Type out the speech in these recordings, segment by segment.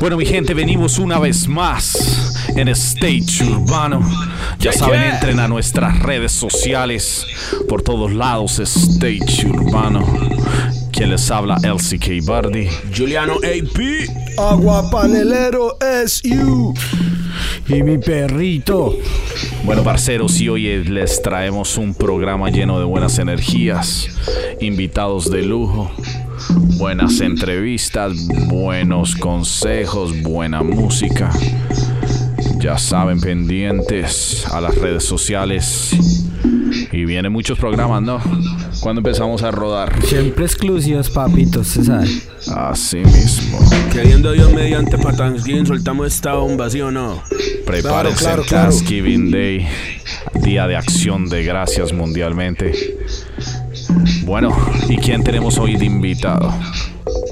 Bueno, mi gente, venimos una vez más en Stage Urbano. Ya saben, entren a nuestras redes sociales. Por todos lados, Stage Urbano. Quien les habla, LCK Bardi. Juliano AP. Agua panelero es you. Y mi perrito. Bueno, parceros, y hoy les traemos un programa lleno de buenas energías, invitados de lujo, buenas entrevistas, buenos consejos, buena música. Ya saben, pendientes a las redes sociales. Y vienen muchos programas, ¿no? Cuando empezamos a rodar. Siempre exclusivos, papitos, se sabe. Así mismo. Queriendo Dios mediante para Thanksgiving soltamos esta bomba, ¿sí o no? Prepárense claro. Thanksgiving Day, Día de Acción de Gracias mundialmente. Bueno, ¿y quién tenemos hoy de invitado?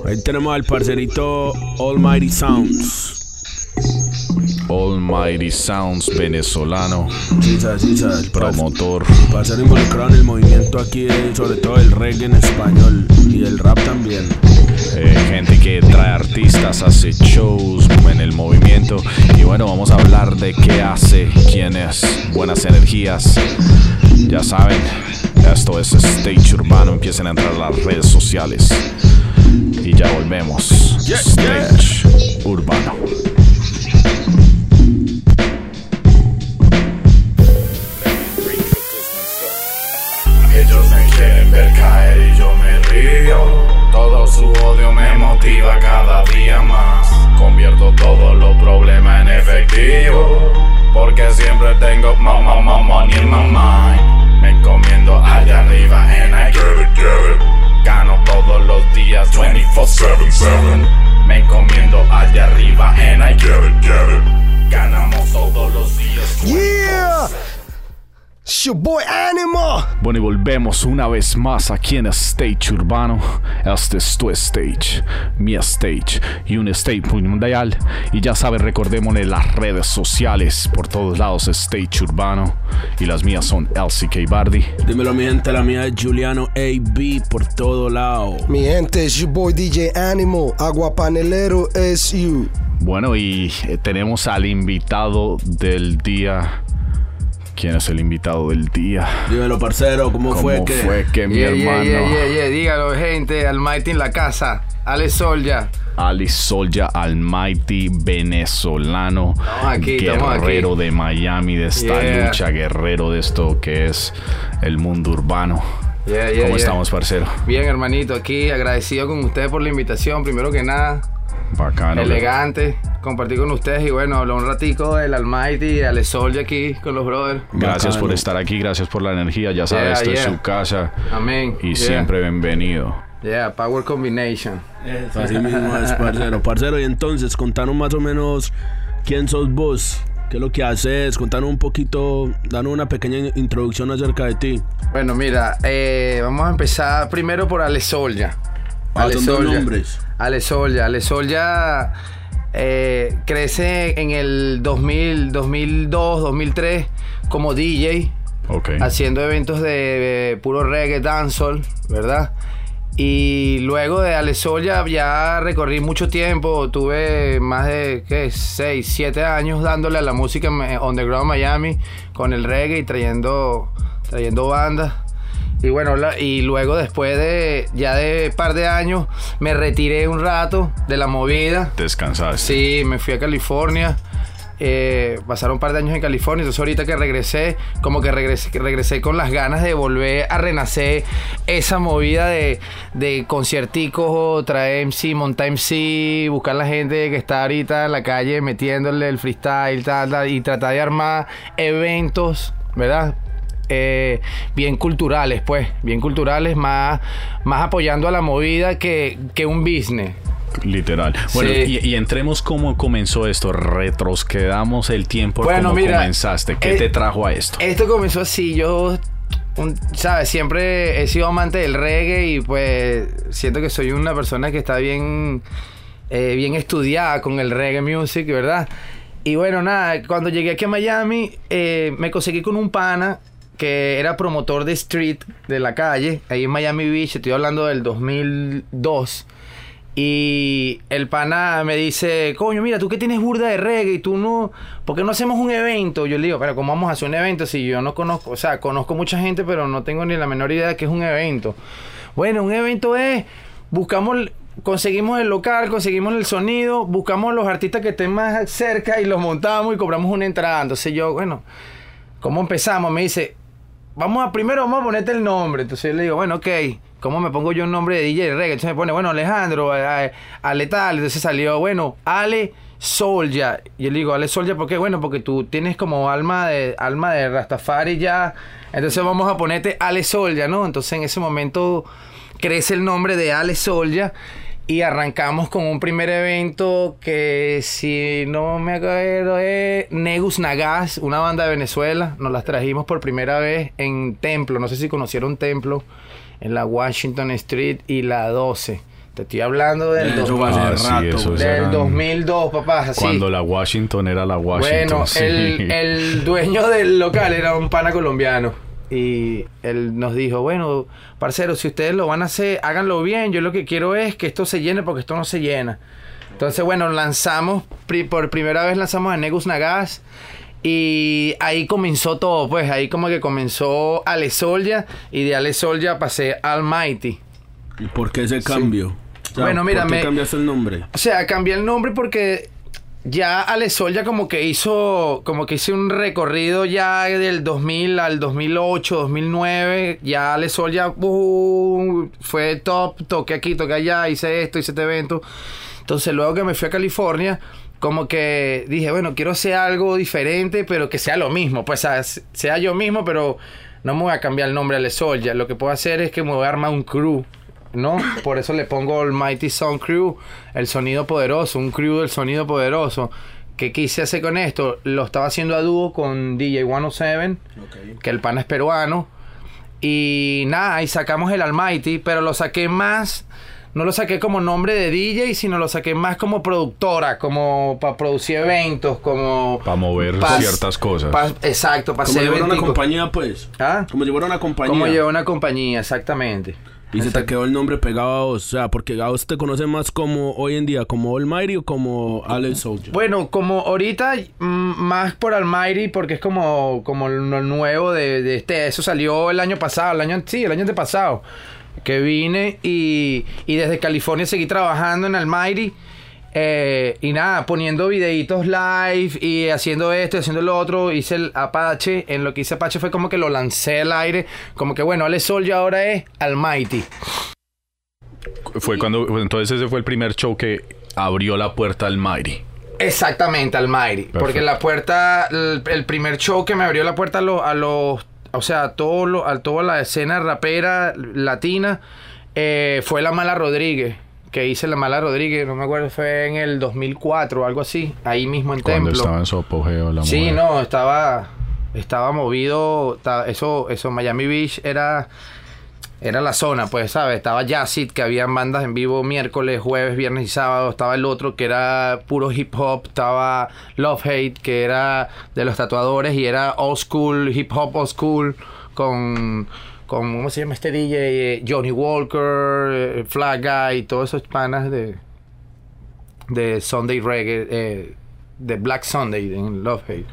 Ahí tenemos al parcerito Almighty Sounds. Almighty Sounds venezolano, Chisa, chisa, el promotor. Para ser involucrado en el movimiento aquí, eh, sobre todo el reggae en español y el rap también. eh, gente que trae artistas, hace shows en el movimiento. Y bueno, vamos a hablar de qué hace, quién es, buenas energías. Ya saben, esto es Stage Urbano. Empiecen a entrar a las redes sociales. Y ya volvemos. Stage Urbano. Ellos me quieren ver caer y yo me río. Todo su odio me motiva cada día más. Convierto todos los problemas en efectivo. Porque siempre tengo mamá, mamá, money in Me encomiendo allá arriba and I get it, get it. Gano todos los días 24-7-7. Me encomiendo allá arriba and I get it, get it. Ganamos todos los días. Yeah. It's your boy Anima. Bueno, y volvemos una vez más aquí en Stage Urbano. Este es tu stage, mi stage y un stage mundial. Y ya saben, recordémosle las redes sociales por todos lados, Stage Urbano. Y las mías son LCK Bardi. Dímelo, mi gente, la mía es Juliano AB por todo lado. Mi gente, es your boy DJ Animal. Agua panelero es you. Bueno, y tenemos al invitado del día. ¿Quién es el invitado del día? Dímelo, parcero, ¿cómo, ¿Cómo fue que? fue que mi Yeah, hermano yeah, yeah, yeah. Dígalo, gente. Almighty en la casa. Ale Solya. Ali Solja Almighty venezolano, Estamos aquí, guerrero de Miami, de esta Yeah. lucha, guerrero de esto que es el mundo urbano. Yeah, yeah, ¿Cómo yeah. estamos, parcero? Bien, hermanito, aquí agradecido con ustedes por la invitación. Primero que nada, Bacano. elegante. Compartir con ustedes y bueno, hablar un ratico del Almighty, Ale Solya aquí con los brothers. Gracias Bacano. por estar aquí, gracias por la energía. Ya sabes, Yeah, esto es su casa Amén. y Yeah. siempre bienvenido. Yeah, Power Combination. Así mismo es, parcero. Parcero, y entonces, contanos más o menos quién sos vos, qué es lo que haces, contanos un poquito, danos una pequeña introducción acerca de ti. Bueno, mira, eh, vamos a empezar primero por Ale Solya. Ah, Ale nombres. Ale. Ale eh, crece en el 2000, 2002, 2003 como DJ, haciendo eventos de, puro reggae, dancehall, ¿verdad? Y luego de Ale Solya ya recorrí mucho tiempo, tuve más de, ¿qué? 6, 7 años dándole a la música en- underground Miami con el reggae y trayendo, trayendo bandas. Y bueno, la- y luego después de ya de par de años me retiré un rato de la movida. Descansaste. Sí, me fui a California. eh, pasaron un par de años en California. Entonces, ahorita que regresé, como que regresé, regresé con las ganas de volver a renacer esa movida de, de concierticos, traer MC, montar MC, buscar la gente que está ahorita en la calle metiéndole el freestyle tal, tal, y tratar de armar eventos, ¿verdad? Eh, bien culturales, pues, bien culturales, más, más apoyando a la movida que, que un business. Literal. Bueno, Sí. y, y entremos cómo comenzó esto. Retrosquedamos el tiempo. Bueno, ¿Cómo mira, comenzaste? ¿Qué eh, te trajo a esto? Esto comenzó así, yo, un- ¿sabes? Siempre he sido amante del reggae y pues siento que soy una persona que está bien, eh, bien estudiada con el reggae music, ¿verdad? Y bueno, nada, cuando llegué aquí a Miami, eh, me conseguí con un pana que era promotor de street de la calle, ahí en Miami Beach, estoy hablando del 2002. Y el pana me dice, coño, mira, tú que tienes burda de reggae y tú no, ¿por qué no hacemos un evento? Yo le digo, pero ¿cómo vamos a hacer un evento si yo no conozco, o sea, conozco mucha gente, pero no tengo ni la menor idea de qué es un evento? Bueno, un evento es, buscamos, conseguimos el local, conseguimos el sonido, buscamos los artistas que estén más cerca y los montamos y cobramos una entrada. Entonces yo, bueno, ¿cómo empezamos? Me dice, vamos a primero vamos a ponerte el nombre. Entonces le digo, bueno, ok, ¿cómo me pongo yo un nombre de DJ reggae? Entonces me pone, bueno, Alejandro, Ale tal. Entonces salió, bueno, Ale Solja. Y yo le digo, Ale Solja, ¿por qué? Bueno, porque tú tienes como alma de, alma de Rastafari ya. Entonces vamos a ponerte Ale Solja, ¿no? Entonces en ese momento crece el nombre de Ale Solja. Y arrancamos con un primer evento que, si no me acuerdo, es Negus Nagas, una banda de Venezuela. Nos las trajimos por primera vez en Templo. No sé si conocieron Templo, en la Washington Street y la 12. Te estoy hablando del, dos- Ah, sí, del eran- 2002, papá. Así. Cuando la Washington era la Washington. Bueno, sí. el, el dueño del local era un pana colombiano. Y él nos dijo, bueno, parcero, si ustedes lo van a hacer, háganlo bien. Yo lo que quiero es que esto se llene porque esto no se llena. Entonces, bueno, lanzamos, pri- por primera vez lanzamos a Negus Nagas. Y ahí comenzó todo, pues ahí como que comenzó Ale Solja. Y de Ale Solja pasé a Almighty. ¿Y por qué ese cambio? O sea, Bueno, mira, ¿por qué me- cambiaste el nombre? O sea, cambié el nombre porque ya Ale Sol ya como que hizo como que hice un recorrido ya del 2000 al 2008, 2009, ya Ale Sol ya uh, fue top, toqué aquí, toqué allá, hice esto, hice este evento. Entonces, luego que me fui a California, como que dije, bueno, quiero hacer algo diferente, pero que sea lo mismo, pues sea, sea yo mismo, pero no me voy a cambiar el nombre a Ale Sol, ya lo que puedo hacer es que me voy a armar un crew. ¿No? Por eso le pongo el Mighty Sound Crew, el sonido poderoso, un crew del sonido poderoso. ¿Qué quise hacer con esto? Lo estaba haciendo a dúo con DJ 107, que el pana es peruano. Y nada, ahí sacamos el Almighty, pero lo saqué más, no lo saqué como nombre de DJ, sino lo saqué más como productora, como para producir eventos, como... Pa' mover pa- ciertas cosas. pa- exacto, para Como hacer llevar una compañía, pues. ¿Ah? Como llevar una compañía. Como lleva una compañía, exactamente. Y se te quedó el nombre pegado a vos. O sea, porque a vos te conoce más como hoy en día, como Almighty o como Alex Soldier. Bueno, como ahorita mm, más por Almighty porque es como, como lo nuevo de, de este. Eso salió el año pasado, el año sí, el año antepasado. Que vine y, y desde California seguí trabajando en Almighty. Eh, y nada, poniendo videitos live y haciendo esto y haciendo lo otro. Hice el Apache. En lo que hice Apache fue como que lo lancé al aire. Como que bueno, Ale Sol ya ahora es Almighty. Fue cuando, entonces ese fue el primer show que abrió la puerta al Mighty. Exactamente, al Mighty. Porque la puerta, el, el primer show que me abrió la puerta a los, a los o sea, a todo lo, a toda la escena rapera latina, eh, fue La Mala Rodríguez. Que hice La Mala Rodríguez, no me acuerdo, fue en el 2004 o algo así, ahí mismo en Cuando Templo. estaba en su apogeo la Sí, mujer. no, estaba, estaba movido, eso, eso, Miami Beach era, era la zona, pues, ¿sabes? Estaba Jazzit, que había bandas en vivo miércoles, jueves, viernes y sábado, estaba el otro que era puro hip hop, estaba Love Hate, que era de los tatuadores y era old school, hip hop old school, con, con ¿cómo se llama este DJ? Eh, Johnny Walker, eh, Flag Guy, todos esos panas de, de Sunday Reggae, eh, de Black Sunday en Love Hate.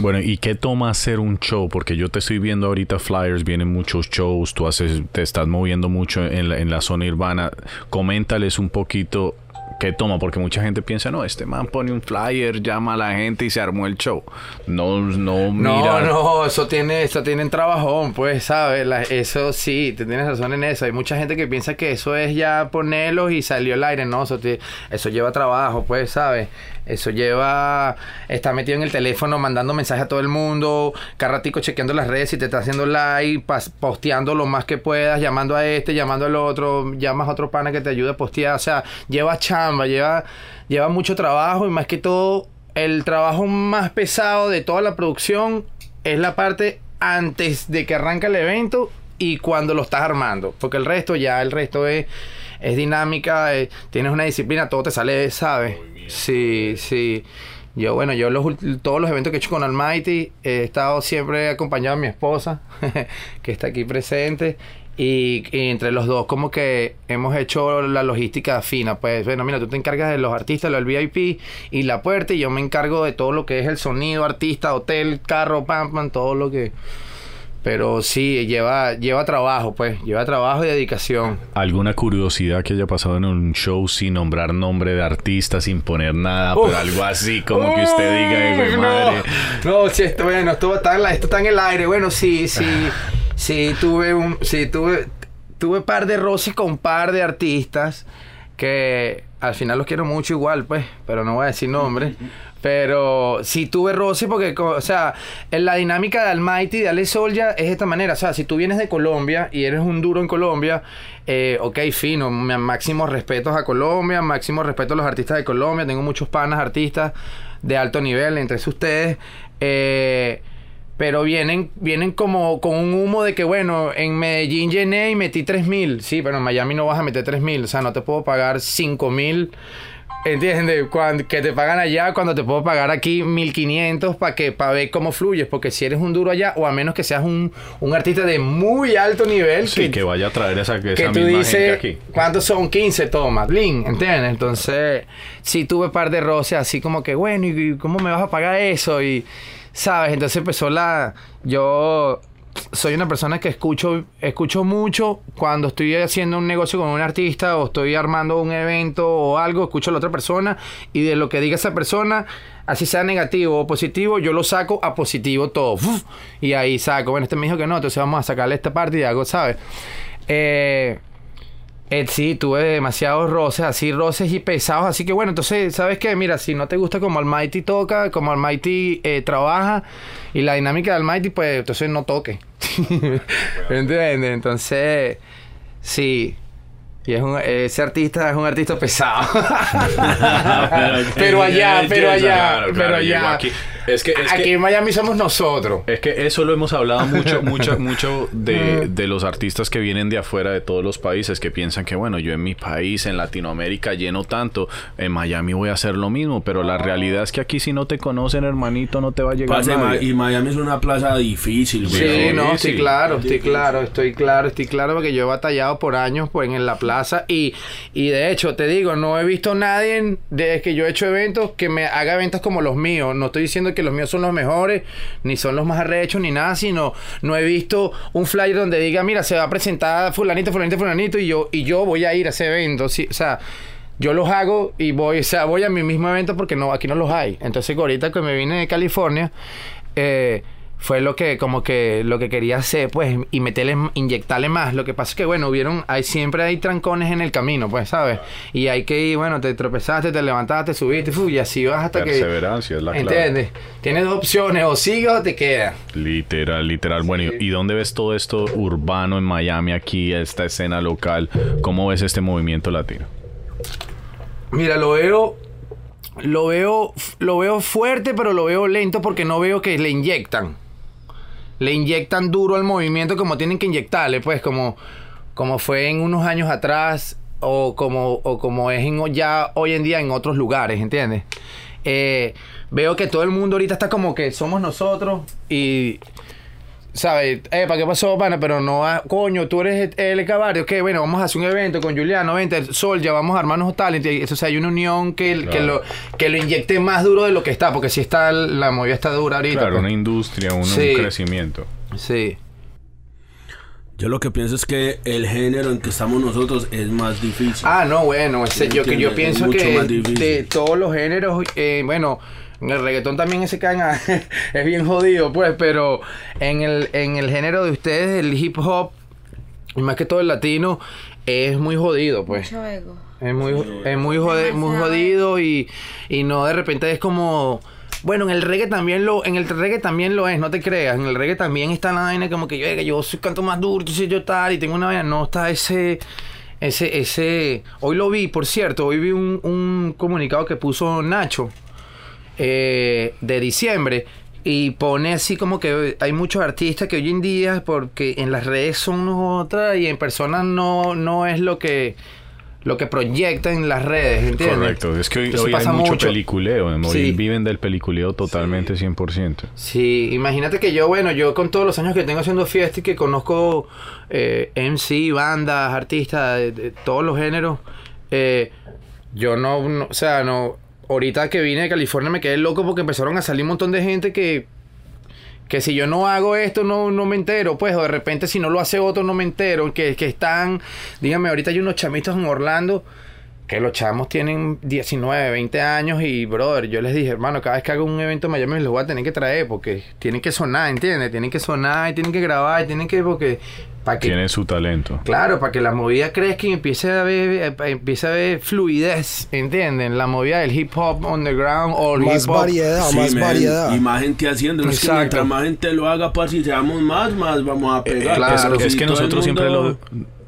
Bueno, ¿y qué toma hacer un show? Porque yo te estoy viendo ahorita flyers, vienen muchos shows, tú haces, te estás moviendo mucho en la, en la zona urbana. Coméntales un poquito qué toma, porque mucha gente piensa, no, este man pone un flyer, llama a la gente y se armó el show. No, no, No, mira. no, eso tiene, eso tiene un trabajón, pues, ¿sabes? La- eso sí, te tienes razón en eso. Hay mucha gente que piensa que eso es ya ponerlos y salió el aire. No, eso, te- eso lleva trabajo, pues, ¿sabes? Eso lleva, está metido en el teléfono mandando mensajes a todo el mundo, cada ratico chequeando las redes si te está haciendo like, pas- posteando lo más que puedas, llamando a este, llamando al otro, llamas a otro pana que te ayude a postear. O sea, lleva chamba, lleva, lleva mucho trabajo y más que todo, el trabajo más pesado de toda la producción es la parte antes de que arranca el evento y cuando lo estás armando. Porque el resto ya, el resto es, es dinámica, eh, tienes una disciplina, todo te sale, ¿sabes? Sí, sí. Yo, bueno, yo los, todos los eventos que he hecho con Almighty he estado siempre acompañado de mi esposa, que está aquí presente. Y, entre los dos como que hemos hecho la logística fina. Pues bueno, mira, tú te encargas de los artistas, los VIP y la puerta y yo me encargo de todo lo que es el sonido, artista, hotel, carro, pam, pam, todo lo que... Pero sí, lleva, lleva trabajo, pues, lleva trabajo y dedicación. ¿Alguna curiosidad que haya pasado en un show sin nombrar nombre de artista, sin poner nada, Uf. pero algo así como que usted diga, "Hijo de Uy, madre"? No, no sí, esto, bueno, esto está, en la- esto está en el aire. Bueno, sí, sí, sí, tuve un, sí, tuve, tuve par de roces con par de artistas que al final los quiero mucho igual, pues, pero no voy a decir nombres. Pero sí tuve roce porque, o sea, en la dinámica de Almighty, de Ale Solja, es de esta manera. O sea, si tú vienes de Colombia y eres un duro en Colombia, eh, ok, fino, máximos respetos a Colombia, máximos respetos a los artistas de Colombia. Tengo muchos panas artistas de alto nivel entre ustedes. Eh, pero vienen, vienen como con un humo de que, bueno, en Medellín llené y metí 3 mil. Sí, pero en Miami no vas a meter 3 mil. O sea, no te puedo pagar 5 mil. ¿Entiendes? Cuando, que te pagan allá cuando te puedo pagar aquí 1500 para que para ver cómo fluyes. Porque si eres un duro allá, o a menos que seas un, un artista de muy alto nivel, Sí, que vaya a traer esa, esa que tú misma dices, gente aquí. ¿cuántos son? 15 tomas, Blin, ¿entiendes? Entonces, sí tuve par de roces así como que, bueno, ¿y cómo me vas a pagar eso? Y, ¿sabes? Entonces empezó la... Yo soy una persona que escucho, escucho mucho cuando estoy haciendo un negocio con un artista o estoy armando un evento o algo, escucho a la otra persona y de lo que diga esa persona, así sea negativo o positivo, yo lo saco a positivo todo. Y ahí saco, bueno, este me dijo que no, entonces vamos a sacarle esta parte y hago, ¿sabes? Eh, eh, sí, tuve demasiados roces, así roces y pesados, así que bueno, entonces, ¿sabes qué? Mira, si no te gusta como Almighty toca, como Almighty eh, trabaja y la dinámica de Almighty, pues entonces no toque. ¿Entiendes? Entonces, sí. Y es un, ese artista es un artista pesado. pero allá, pero allá, Claro, pero allá. aquí. Es que, es Aquí que en Miami somos nosotros. Es que eso lo hemos hablado mucho, mucho, mucho de, de los artistas que vienen de afuera de todos los países que piensan que, bueno, yo en mi país, en Latinoamérica, lleno tanto, en Miami voy a hacer lo mismo, pero la realidad es que aquí si no te conocen, hermanito, no te va a llegar Ma- nadie. y Miami es una plaza difícil, güey. Sí, no, sí. estoy claro, estoy claro, estoy claro, estoy claro porque yo he batallado por años pues, en la plaza y, y de hecho, te digo, no he visto nadie desde que yo he hecho eventos que me haga eventos como los míos. No estoy diciendo que los míos son los mejores, ni son los más arrechos, ni nada, sino no he visto un flyer donde diga, mira, se va a presentar fulanito, fulanito, fulanito y yo, y yo voy a ir a ese evento. Sí, o sea, yo los hago y voy, o sea, voy a mi mismo evento porque no, aquí no los hay. Entonces, ahorita que me vine de California, eh, fue lo que, como que, lo que quería hacer, pues, y meterle, inyectarle más. Lo que pasa es que, bueno, hubieron, hay, siempre hay trancones en el camino, pues, ¿sabes? Y hay que ir, bueno, te tropezaste, te levantaste, subiste, y así vas hasta que... Perseverancia es la clave. ¿Entiendes? Tienes dos opciones, o sigues o te quedas. Literal, literal. Bueno, ¿y- ¿y dónde ves todo esto urbano en Miami, aquí, esta escena local? ¿Cómo ves este movimiento latino? Mira, lo veo. Lo veo. Lo veo fuerte, pero lo veo lento porque no veo que le inyectan. Le inyectan duro al movimiento como tienen que inyectarle, pues, como, como fue en unos años atrás. O como, o como es en, ya hoy en día en otros lugares, ¿entiendes? Eh, veo que todo el mundo ahorita está como que somos nosotros y ¿Sabes? Eh, ¿para qué pasó, pana? Pero no, ah, coño, tú eres el cabario. Ok, bueno, vamos a hacer un evento con Juliano, vente, Sol, ya vamos a armarnos talent. O sea, hay una unión que, que, lo, que lo inyecte más duro de lo que está, porque si está, la movida está dura ahorita. Claro, pues. una industria, un, crecimiento. Sí. Yo lo que pienso es que el género en que estamos nosotros es más difícil. Ah, no, bueno, ese- yo, que yo pienso es que de todos los géneros, eh, bueno, en el reggaetón también ese can es bien jodido, pues, pero en el, en el género de ustedes, el hip hop, y más que todo el latino, es muy jodido, pues. Mucho ego. Es muy, es muy, jode- muy jodido y, y no de repente es como... Bueno, en el reggae también lo, en el reggae también lo es, no te creas. En el reggae también está la vaina como que yo, "Oiga, yo soy canto más duro, yo soy yo tal, y tengo una vaina. No está ese, ese, ese. Hoy lo vi, por cierto, hoy vi un, un comunicado que puso Nacho eh, de diciembre. Y pone así como que hay muchos artistas que hoy en día, porque en las redes son otra y en persona no, no es lo que lo que proyectan en las redes, ¿entiendes? Correcto, es que hoy, hay mucho, mucho. peliculeo, Sí. viven del peliculeo totalmente 100%. Sí, imagínate que yo, bueno, yo con todos los años que tengo haciendo fiesta y que conozco eh, MC, bandas, artistas de, de todos los géneros, eh, yo no, no- o sea, no, ahorita que vine de California me quedé loco porque empezaron a salir un montón de gente que, que si yo no hago esto no, no me entero, pues, o de repente si no lo hace otro no me entero, que, que están, dígame, ahorita hay unos chamitos en Orlando que los chamos tienen 19, 20 años y, brother, yo les dije, hermano, cada vez que hago un evento en Miami los voy a tener que traer porque tienen que sonar, ¿entiendes? Tienen que sonar y tienen que grabar y tienen que, porque, para que, Tiene su talento. claro, para que la movida crezca y empiece a haber, eh, empiece a haber fluidez, ¿entienden? La movida del hip hop underground o el Más hip hop. variedad, Sí, más man, variedad. Y más gente haciendo. Es que Exacto. mientras más gente lo haga, pues si seamos más, más vamos a pegar. claro. Pero es que nosotros siempre lo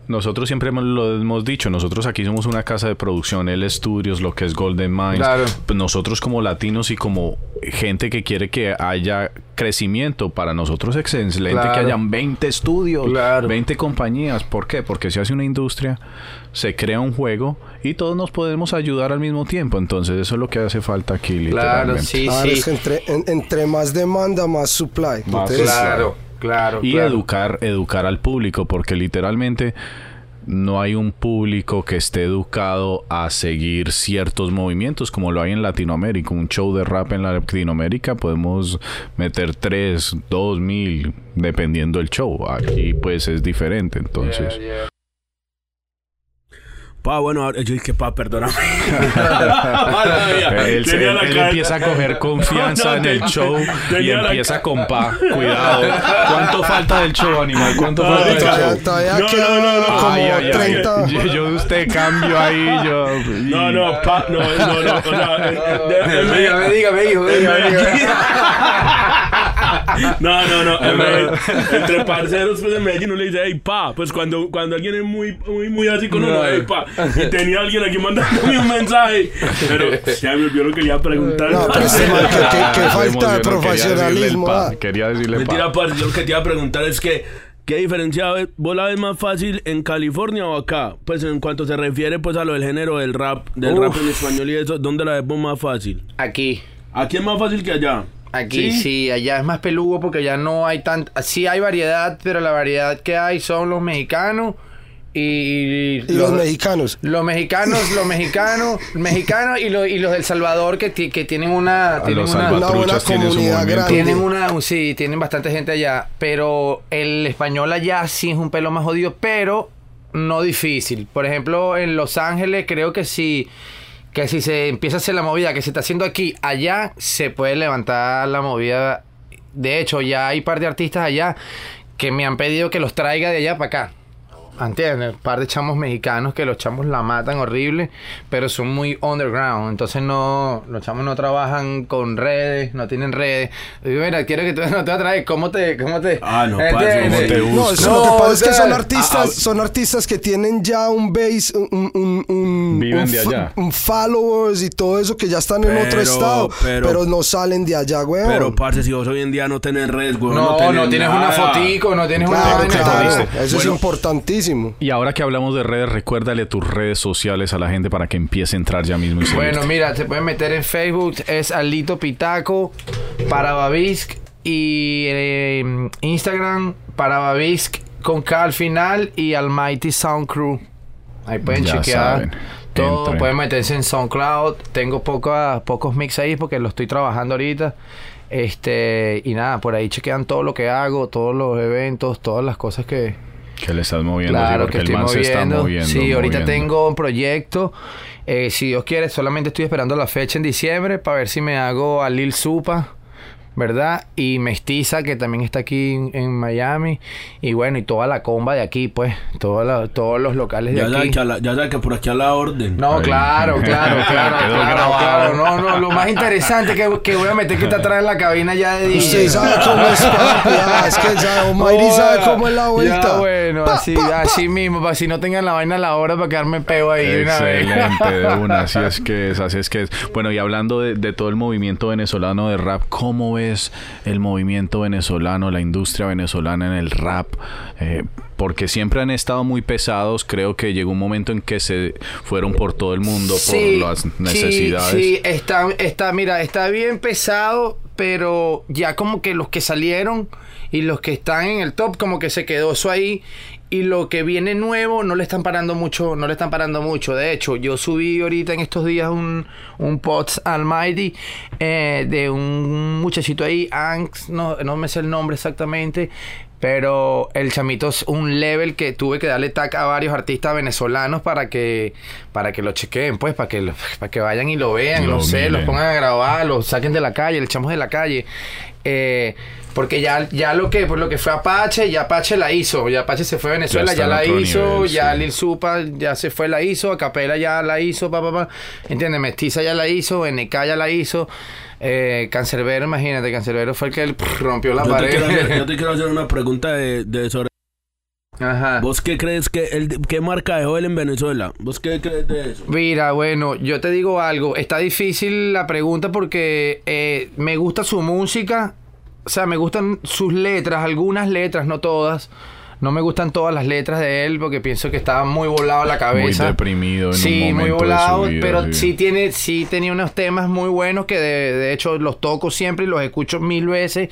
nosotros siempre hemos- lo hemos dicho, nosotros aquí somos una casa de producción, el Studios, lo que es Golden Mines. Claro. Pues nosotros como latinos y como gente que quiere que haya crecimiento, para nosotros es excelente Claro. que hayan 20 estudios, Claro. 20 compañías. ¿Por qué? Porque se hace una industria, se crea un juego y todos nos podemos ayudar al mismo tiempo. Entonces eso es lo que hace falta aquí, Claro, literalmente. sí, Claro, sí. es que entre, en- entre más demanda, más supply. Más Entonces, Claro, claro. Y claro. educar, educar al público, porque literalmente no hay un público que esté educado a seguir ciertos movimientos como lo hay en Latinoamérica. Un show de rap en Latinoamérica podemos meter tres, dos mil, dependiendo del show. Aquí pues es diferente, entonces. Yeah, yeah. Pa, bueno, ahora- yo dije, pa, perdóname. Él, se- él empieza a coger confianza No, no, en el show y la empieza con pa. Cuidado. ¿Cuánto falta del show, animal? ¿Cuánto falta del show? todavía No, queda no, no, no. como Ay, ay, ay. 30. Yo, yo de usted cambio ahí, yo. No, no, pa, no, no, no. Eh, Dígame, dígame, hijo, dígame, dígame. No, no, no. en Medellín- entre parceros pues, en Medellín uno le dice, hey, pa. Pues cuando, cuando alguien es muy, muy, muy así con uno, No. hey, pa. Y tenía alguien aquí mandándome un mensaje. Pero ya me olvidó lo que le iba a preguntar. No, pero este man, que, que- que Se falta de quería decirle profesionalismo. pa, ah. Quería decirle Mentira, pa. parce, yo lo que te iba a preguntar es que, ¿qué diferencia ves- vos la ves más fácil en California o acá? Pues en cuanto se refiere pues a lo del género del rap, del Uf. rap en español y eso, ¿dónde la ves vos más fácil? Aquí. ¿Aquí es más fácil que allá? Aquí ¿Sí? allá es más peludo porque ya no hay tan... Sí hay variedad, pero la variedad que hay son los mexicanos y... Y los mexicanos. Los mexicanos, los mexicanos, mexicanos y los, y los del Salvador que, que tienen una... A Tienen los una, buena comunidad grande. tienen una... Sí, tienen bastante gente allá, pero el español allá sí es un pelo más jodido, pero no difícil. Por ejemplo, en Los Ángeles creo que sí... Que si se empieza a hacer la movida que se está haciendo aquí, allá se puede levantar la movida. De hecho, ya hay par de artistas allá que me han pedido que los traiga de allá para acá. ¿Entiendes? Un par de chamos mexicanos que los chamos la matan horrible, pero son muy underground. Entonces no, los chamos no trabajan con redes, no tienen redes. Digo, mira, quiero que tú no te va a traer. ¿Cómo te, cómo te? Ah, no, ¿Entiendes? ¿cómo te No, eso No, lo que pasa es que son artistas, ah, ah. son artistas que tienen ya un base, un, un, un, Viven un de allá. un followers y todo eso que ya están en otro estado, pero- pero, no salen de allá, weón. Pero, parce, si vos hoy en día no tenés redes, güey. No, no, tienes una fotico, no tienes una claro, claro, eso es Bueno. Y ahora que hablamos de redes, recuérdale tus redes sociales a la gente para que empiece a entrar ya mismo y. Bueno, mira, se pueden meter en Facebook, es Alito Pitaco, para Babisk, y eh, Instagram, para Babisk, con K al final, y Almighty Sound Crew. Ahí pueden Ya chequear. saben. Todo, Entren. pueden meterse en SoundCloud. Tengo poca- pocos mix ahí porque lo estoy trabajando ahorita. Este, y nada, por ahí chequean todo lo que hago, todos los eventos, todas las cosas que, Que le estás moviendo, sí, Claro porque que el estoy man se está moviendo. moviendo. Sí, ahorita tengo un proyecto. Eh, si Dios quiere, solamente estoy esperando la fecha en diciembre para ver si me hago a Lil Supa, ¿verdad? Y Mestiza, que también está aquí en, en Miami. Y bueno, y toda la comba de aquí, pues. toda la- todos los locales de Ya aquí. sabes, que a la- ya sabes que por aquí a la orden. No, Ahí. claro, claro, claro, claro, claro. No, no, lo más interesante que, que voy a meter que está atrás en la cabina ya de DJ. sabe cómo es, papi, ah, es que ya Almighty sabe cómo es la vuelta. Ya, bueno, Pa, así, pa, pa. así mismo, para si no tengan la vaina a la hora para quedarme peo ahí de una vez. Excelente, de una, así es que es, así es que es. Bueno, y hablando de, de todo el movimiento venezolano de rap, ¿cómo ves ves el movimiento venezolano, la industria venezolana en el rap? Eh, porque siempre han estado muy pesados. Creo que llegó un momento en que se fueron por todo el mundo Sí, por las sí, necesidades. Sí, está, está, mira, está bien pesado, pero ya como que los que salieron y los que están en el top, como que se quedó eso ahí. Y lo que viene nuevo no le están parando mucho, no le están parando mucho. De hecho, yo subí ahorita en estos días un, un post Almighty eh, de un muchachito ahí, Anx, no, no me sé el nombre exactamente, pero el chamito es un level que tuve que darle tag a varios artistas venezolanos para que para que lo chequeen, pues, para que lo- para que vayan y lo vean, Lo no sé, los pongan a grabar, los saquen de la calle, le echamos de la calle. Eh, porque ya, ya lo que por lo que fue Apache, ya Apache la hizo, ya Apache se fue a Venezuela, ya, la hizo, nivel, ya sí. Lil Supa ya se fue, la hizo, Acapela ya la hizo, pa, pa, pa. ¿entiendes? Mestiza ya la hizo, NK ya la hizo, eh, Cancerbero, imagínate, Cancerbero fue el que rompió la Yo te, pared. quiero hacer, yo te quiero hacer una pregunta de, de sobre... Ajá. ¿Vos qué crees que... El, ¿Qué marca dejó él en Venezuela? ¿Vos qué crees de eso? Mira, bueno, yo te digo algo. Está difícil la pregunta porque eh, me gusta su música. O sea, me gustan sus letras, algunas letras, no todas. No me gustan todas las letras de él porque pienso que estaba muy volado la cabeza. Muy deprimido en sí, un muy de su volado, vida, pero sí. sí tiene, sí tenía unos temas muy buenos que de, de hecho los toco siempre y los escucho mil veces.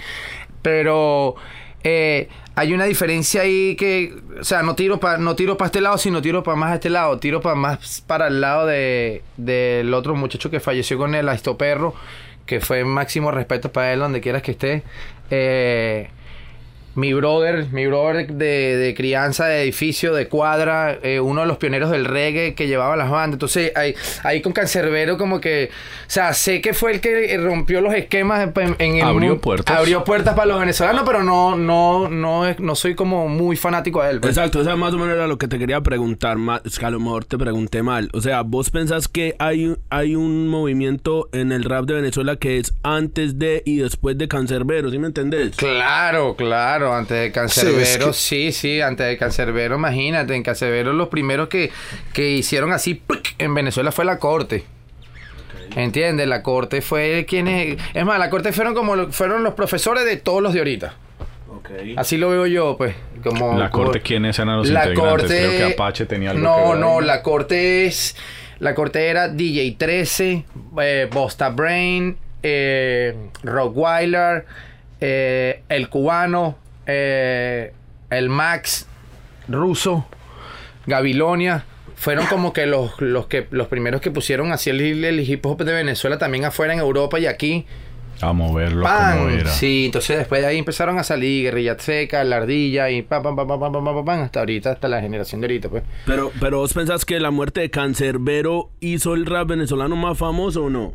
Pero eh, hay una diferencia ahí que, o sea, no tiro para no tiro para este lado, sino tiro para más a este lado, tiro para más para el lado de del otro muchacho que falleció con él, Aisto Perro, que fue máximo respeto para él donde quieras que esté. Eh, mi brother, mi brother de, de crianza, de edificio, de cuadra, eh, uno de los pioneros del reggae que llevaba las bandas. Entonces, ahí, ahí con Cancerbero como que, o sea, sé que fue el que rompió los esquemas en, en el Abrió mundo. puertas. Abrió puertas para los venezolanos, pero no, no, no, es- no soy como muy fanático de él. pues. Exacto, o sea, más o menos era lo que te quería preguntar, es que a lo mejor te pregunté mal. O sea, ¿vos pensás que hay, hay un movimiento en el rap de Venezuela que es antes de y después de Cancerbero, ¿sí me entendés? Claro, claro, antes de Cancerbero, Sí, es sí, sí, antes de Cancerbero, imagínate, en Cancerbero los primeros que, que hicieron así en Venezuela fue la corte. ¿Entiendes? La corte fue quienes... Es más, la corte fueron como lo- fueron los profesores de todos los de ahorita. Así lo veo yo, pues. Como, La corte, ¿quiénes eran los la integrantes? corte... Creo que Apache tenía algo No, que ver no, ahí. la corte es... La corte era DJ 13, eh, Bosta Brain, eh, Rockweiler, eh, El Cubano, eh, El Max, Ruso, Gabilonia. Fueron como que los, los que los primeros que pusieron así el, el hip hop de Venezuela también afuera en Europa y aquí. A moverlo como era. Sí, entonces después de ahí empezaron a salir Guerrilla Seca, La Ardilla y pam, pam, pam, pam, pam, pam, pam, hasta ahorita, hasta la generación de ahorita, pues. Pero, pero vos pensás que la muerte de Cancerbero hizo el rap venezolano más famoso o no?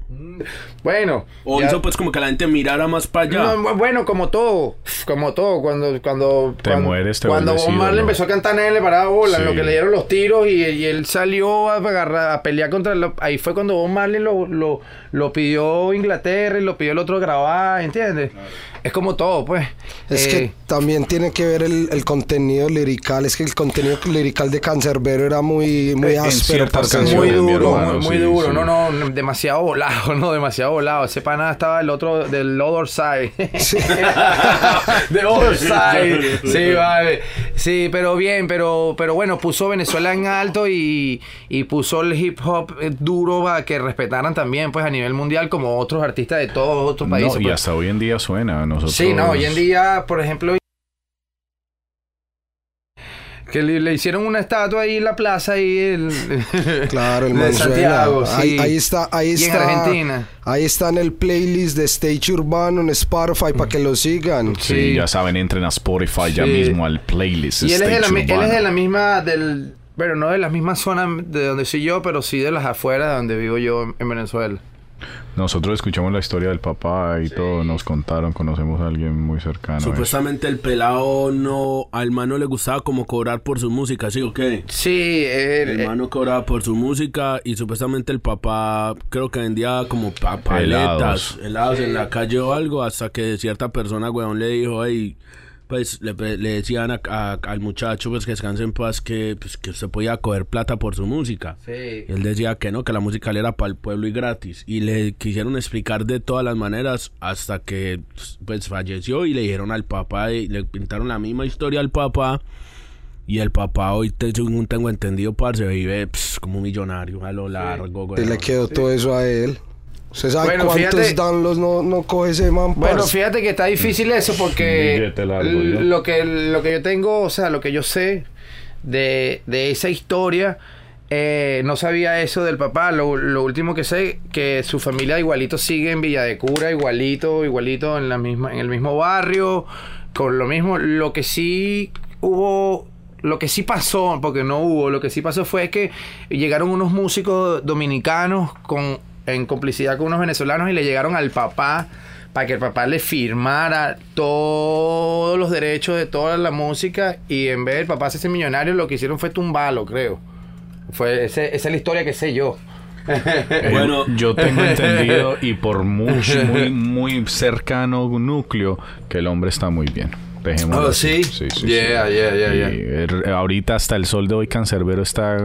Bueno. O ya... hizo pues como que la gente mirara más para allá. Bueno, como todo, como todo, cuando, cuando. Te mueres, Cuando Omar le empezó a cantar en él, le paraba bola, lo que le dieron los tiros y, y él salió a, agarrar, a pelear contra. Ahí fue cuando Omar lo, lo, lo pidió Inglaterra y lo pidió el otro grabar, ¿entiendes? Es como todo, pues. Es Eh, que también tiene que ver el, el contenido lirical. Es que el contenido lirical de Cancerbero era muy, muy áspero. muy duro, hermano, muy, muy sí, duro. sí. No, no, demasiado volado, no, demasiado volado. Ese pana estaba del otro, del other side. The other side. Sí, vale. Sí, pero bien, pero, pero bueno, puso Venezuela en alto y, y puso el hip hop eh, duro para que respetaran también, pues, a nivel mundial, como otros artistas de todos otros países. No, y hasta hoy en día suena. Nosotros... Sí, no, hoy en día, por ejemplo, que le, le hicieron una estatua ahí en la plaza ahí el, Claro, el de. Santiago, ahí, sí. ahí está, ahí Y en está. Argentina. Ahí está en el playlist de Stage Urbano en Spotify para que lo sigan. Sí, Sí. ya saben, entren a Spotify ya mismo al playlist. Y él es, de la, él es de la misma, del, bueno, no de la misma zona de donde soy yo, pero sí de las afueras de donde vivo yo en Venezuela. Nosotros escuchamos la historia del papá y todo, nos contaron, conocemos a alguien muy cercano. Supuestamente el pelado no, al mano le gustaba como cobrar por su música, ¿sí o qué? Sí, El eh, mano cobraba por su música y supuestamente el papá creo que vendía como pa- paletas, Helados. helados en la calle o algo hasta que cierta persona, weón, le dijo, hey, pues le, le decían a- a- al muchacho pues que descanse en paz que, pues, que usted podía coger plata por su música. Sí. Él decía que no, que la música le era para el pueblo y gratis. Y le quisieron explicar de todas las maneras hasta que pues falleció y le dijeron al papá, y le pintaron la misma historia al papá. Y el papá hoy, te- según tengo entendido, parce, vive pss, como un millonario a lo largo, güey. Y le quedó todo eso a él. ¿Usted sabe Bueno, cuántos fíjate- downloads no, no coge ese man? Bueno, parce? fíjate que está difícil eso porque largo, lo que lo que yo tengo, o sea, lo que yo sé de, de esa historia, eh, no sabía eso del papá. Lo, lo último que sé que su familia igualito sigue en Villa de Cura, igualito, igualito en la misma, en el mismo barrio, con lo mismo. Lo que sí hubo lo que sí pasó, porque no hubo, lo que sí pasó fue que llegaron unos músicos dominicanos con, en complicidad con unos venezolanos y le llegaron al papá para que el papá le firmara todos los derechos de toda la música y en vez del papá hacerse millonario lo que hicieron fue tumbarlo, creo. Fue ese- esa es la historia que sé yo. Bueno. yo tengo entendido y por mucho, muy, muy cercano núcleo que el hombre está muy bien. Oh, así. ¿sí? Yeah, yeah, yeah, Y, yeah. eh, ahorita hasta el sol de hoy Cancerbero está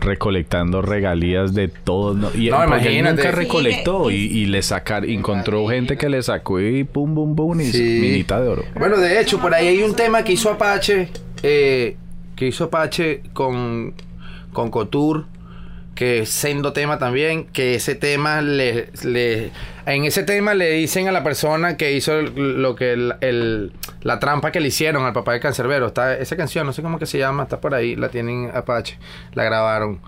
recolectando regalías de todo. ¿no? Y No, él imagínate. nunca Sí, recolectó y, y le sacar, encontró gente que le sacó y pum, pum, pum, y Sí. minita de oro. Bueno, de hecho, por ahí hay un tema que hizo Apache, eh, que hizo Apache con, con Couture, que sendo tema también, que ese tema le, le- en ese tema le dicen a la persona que hizo lo que el- la trampa que le hicieron al papá de Cancerbero. Está esa canción, no sé cómo que se llama, está por ahí, la tienen Apache, la grabaron.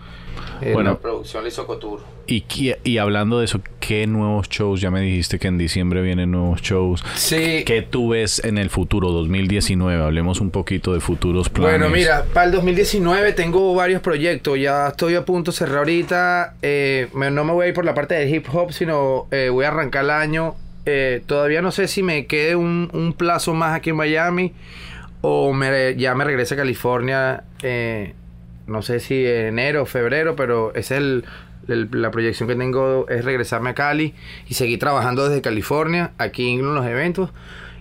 Eh, Bueno. la producción la hizo Couture. Y, qui- y hablando de eso, ¿qué nuevos shows? Ya me dijiste que en diciembre vienen nuevos shows. Sí. ¿Qué tú ves en el futuro 2019? Hablemos un poquito de futuros planes. Bueno, mira, para el 2019 tengo varios proyectos. Ya estoy a punto de cerrar ahorita. Eh, me- no me voy a ir por la parte del hip hop, sino eh, voy a arrancar el año. Eh, todavía no sé si me quede un, un plazo más aquí en Miami o me- ya me regrese a California. eh, no sé si en enero o febrero, pero es el, la proyección que tengo es regresarme a Cali y seguir trabajando desde California aquí en los eventos.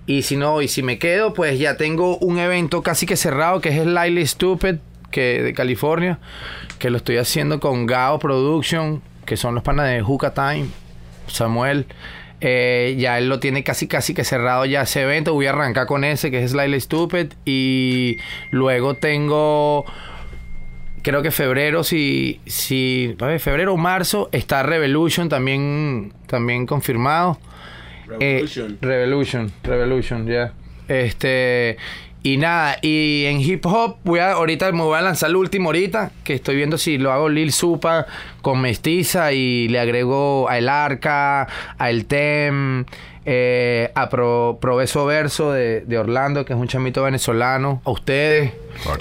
Y si no, y si me quedo, pues ya tengo un evento casi que cerrado que es el Lightly Stupid que de California, que lo estoy haciendo con Gao Production, que son los panas de Hookah Time, Samuel. Eh, ya él lo tiene casi casi que cerrado ya ese evento. Voy a arrancar con ese que es Slightly Stupid. Y luego tengo creo que febrero, si, si a ver, febrero o marzo, está Revolution también, también confirmado. Revolution. Eh, Revolution, Revolution, ya. Este, y nada, y en hip hop, voy a, ahorita me voy a lanzar el último ahorita, que estoy viendo si lo hago Lil Supa con Mestiza y le agrego a El Arca, a El Tem, eh, a Pro, Proveso Verso de, de Orlando, que es un chamito venezolano, a ustedes.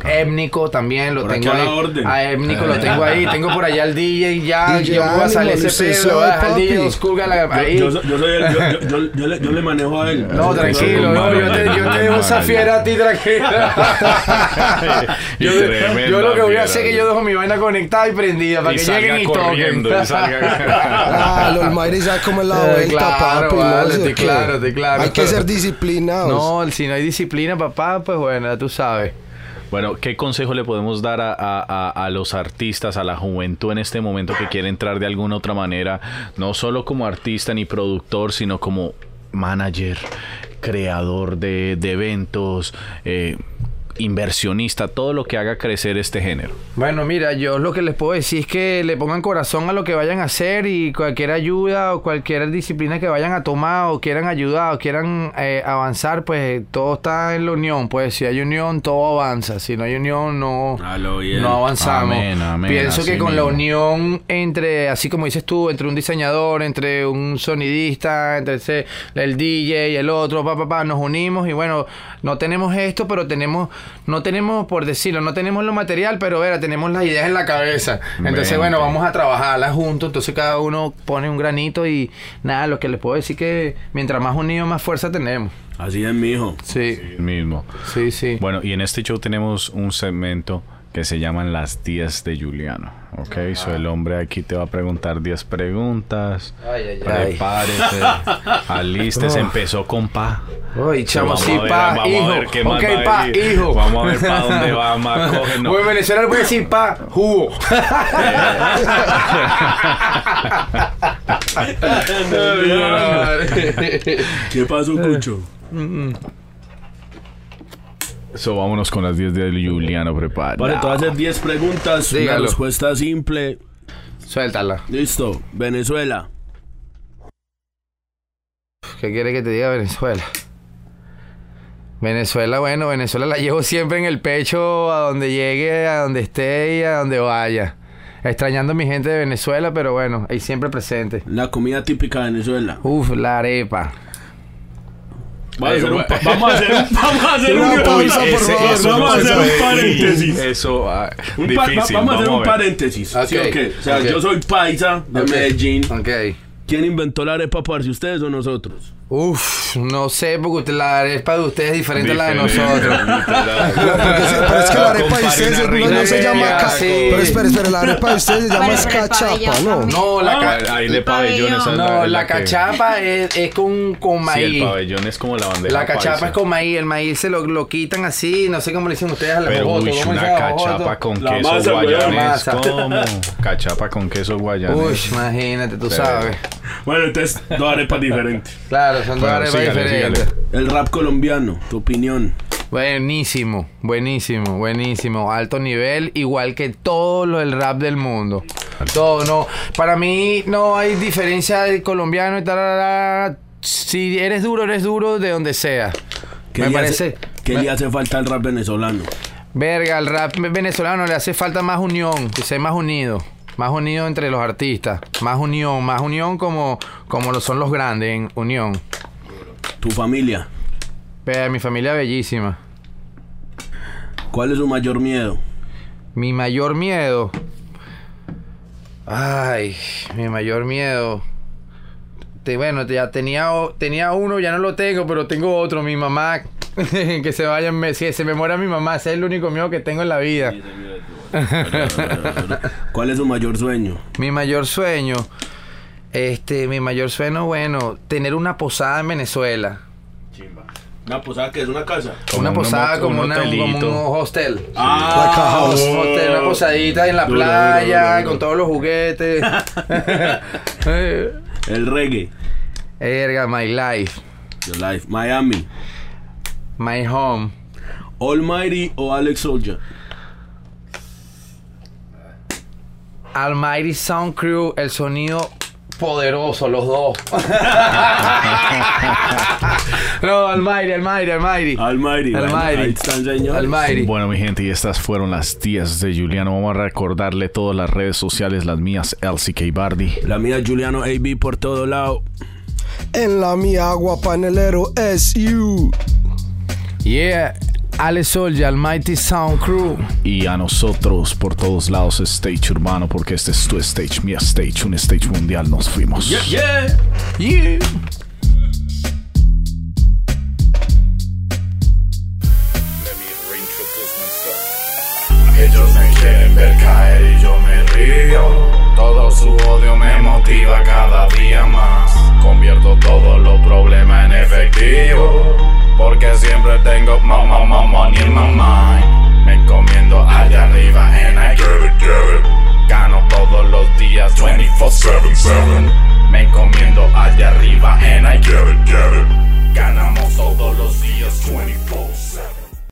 Étnico también lo Por tengo a ahí. orden. A Étnico lo tengo ahí. Tengo por allá al DJ ya. DJ yo me voy a salir ese pedo. Lo voy a dejar al sabe, DJ papi. Oscurga la- ahí. Yo, yo, yo soy el- yo, yo- yo- yo le, yo le manejo a él. No, tranquilo, no, yo te, yo te dejo esa fiera a ti, tranquila. yo, lo que voy a hacer es que yo dejo mi vaina conectada y prendida para Y que lleguen y toquen. y salga- Ah, los Mayri cómo es la Eh, vuelta, papi. Claro, te claro. Hay que ser disciplinados. No, si no hay disciplina, papá, pues bueno, ya tú sabes. Bueno, ¿qué consejo le podemos dar a, a- a- a los artistas, a la juventud en este momento que quiere entrar de alguna otra manera, no solo como artista ni productor, sino como manager, creador de, de eventos, eh, inversionista, todo lo que haga crecer este género? Bueno, mira, yo lo que les puedo decir es que le pongan corazón a lo que vayan a hacer y cualquier ayuda o cualquier disciplina que vayan a tomar o quieran ayudar o quieran eh, avanzar, pues todo está en la unión. Pues si hay unión, todo avanza. Si no hay unión, no, no avanzamos. Amén, amén, Pienso que con la unión entre, así como dices tú, entre un diseñador, entre un sonidista, entre ese- el DJ y el otro, pa, pa, pa, nos unimos y bueno, no tenemos esto, pero tenemos, no tenemos, por decirlo, no tenemos lo material, pero vera, tenemos las ideas en la cabeza. Entonces, Vente. bueno, vamos a trabajarlas juntos, entonces cada uno pone un granito y nada, lo que les puedo decir que mientras más unidos, más fuerza tenemos. Así es, mijo. Sí, El mismo. sí, sí. Bueno, y en este show tenemos un segmento que se llaman las 10 de Juliano. Ok, so el hombre aquí te va a preguntar 10 preguntas. Ay, ay, ay. Prepárese, alístese. Empezó con pa. Uy, chamo, sí, ver, pa, hijo. ver ok, pa, hijo. Vamos a ver para dónde va más no. O en Venezuela voy a decir pa, jugo. ¿Qué pasó, Cucho? So, vámonos con las 10 de Juliano. Prepara. Vale, te voy a hacer 10 preguntas. Una Dígalo. respuesta simple. Suéltala. Listo. Venezuela. ¿Qué quiere que te diga Venezuela? Venezuela, bueno, Venezuela la llevo siempre en el pecho a donde llegue, a donde esté y a donde vaya. Extrañando a mi gente de Venezuela, pero bueno, ahí siempre presente. La comida típica de Venezuela. Uf, la arepa. Vamos a hacer un, pa- vamos a hacer un, vamos a hacer Una un, pausa, por Ese- favor. eso una vamos a hacer pausa. un paréntesis. Eso, ah, un pa- difícil. vamos a hacer un paréntesis. ¿sí Ok, o sea, yo soy paisa de. Medellín. Ok. ¿Quién inventó la arepa, parce? ¿Ustedes o nosotros? Uf, no sé, porque la arepa de ustedes es diferente a la de nosotros. pero es que la arepa de ustedes no, se llama media, ca- sí. Pero espere, espere, la arepa de ustedes se llama cachapa, ¿no? No, la, ca- Hay de El pabellones. pabellón. esa es no, es la cachapa es, es con, con Sí, maíz. el pabellón es como la bandeja la cachapa paisa. es con maíz, el maíz se lo, lo quitan así, no sé cómo le dicen ustedes a la Pero uy, ¿cómo le una cachapa con La queso weón, guayanés. ¿Cómo? Cachapa con queso guayanés. Uy, imagínate, tú sabes. Bueno, entonces, dos arepas diferentes. Claro, son dos Bueno, arepas sígale, diferentes. sígale. El rap colombiano, tu opinión. Buenísimo, buenísimo, buenísimo. Alto nivel, igual que todo lo del rap del mundo. Todo, no. Para mí no hay diferencia de colombiano y tal. Si eres duro, eres duro de donde sea. ¿Qué, Me le, parece. hace, ¿qué le hace falta al rap venezolano? Verga, al rap venezolano le hace falta más unión, que sea más unido. Más unido entre los artistas. Más unión, más unión como, como lo son los grandes en unión. Tu familia. Vea, mi familia bellísima. ¿Cuál es su mayor miedo? Mi mayor miedo. Ay, mi mayor miedo. Te- bueno, ya tenía, tenía uno, ya no lo tengo, pero tengo otro. Mi mamá. que se vaya, me- que se me muera mi mamá. Ese es el único miedo que tengo en la vida. ¿Cuál es su mayor sueño? Mi mayor sueño. Este, mi mayor sueño, bueno, tener una posada en Venezuela. Una posada que es una casa. Una un posada como, un una- como un hostel. Ah, Like a house. Un hotel, una posadita en la Duro, playa, duro, duro. con todos los juguetes. El reggae. Erga, my life, The Life. Miami. my home. Almighty o Alex Soldier. Almighty Sound Crew, el sonido poderoso, los dos. no, Almighty, Almighty, Almighty. Almighty. bueno, Almighty. Bueno, mi gente, y estas fueron las 10 de Juliano. Vamos a recordarle todas las redes sociales, las mías, LCK Bardi. La mía, Juliano AB por todo lado. En la mía agua panelero es you. Yeah, Alex Soldier, Almighty Sound Crew. Y a nosotros por todos lados, Stage Urbano, porque este es tu stage, mi stage, un stage mundial. Nos fuimos. Yeah. Yeah. Ellos me quieren ver caer y yo me río. Todo su odio me motiva cada día más. Convierto todos los problemas en efectivo. Porque siempre tengo mamá, mamá, money in my mind. Me comiendo allá arriba and I get it, get it. Gano todos los días 24-7-7. Me comiendo allá arriba and I get it, get it. Ganamos todos los días 24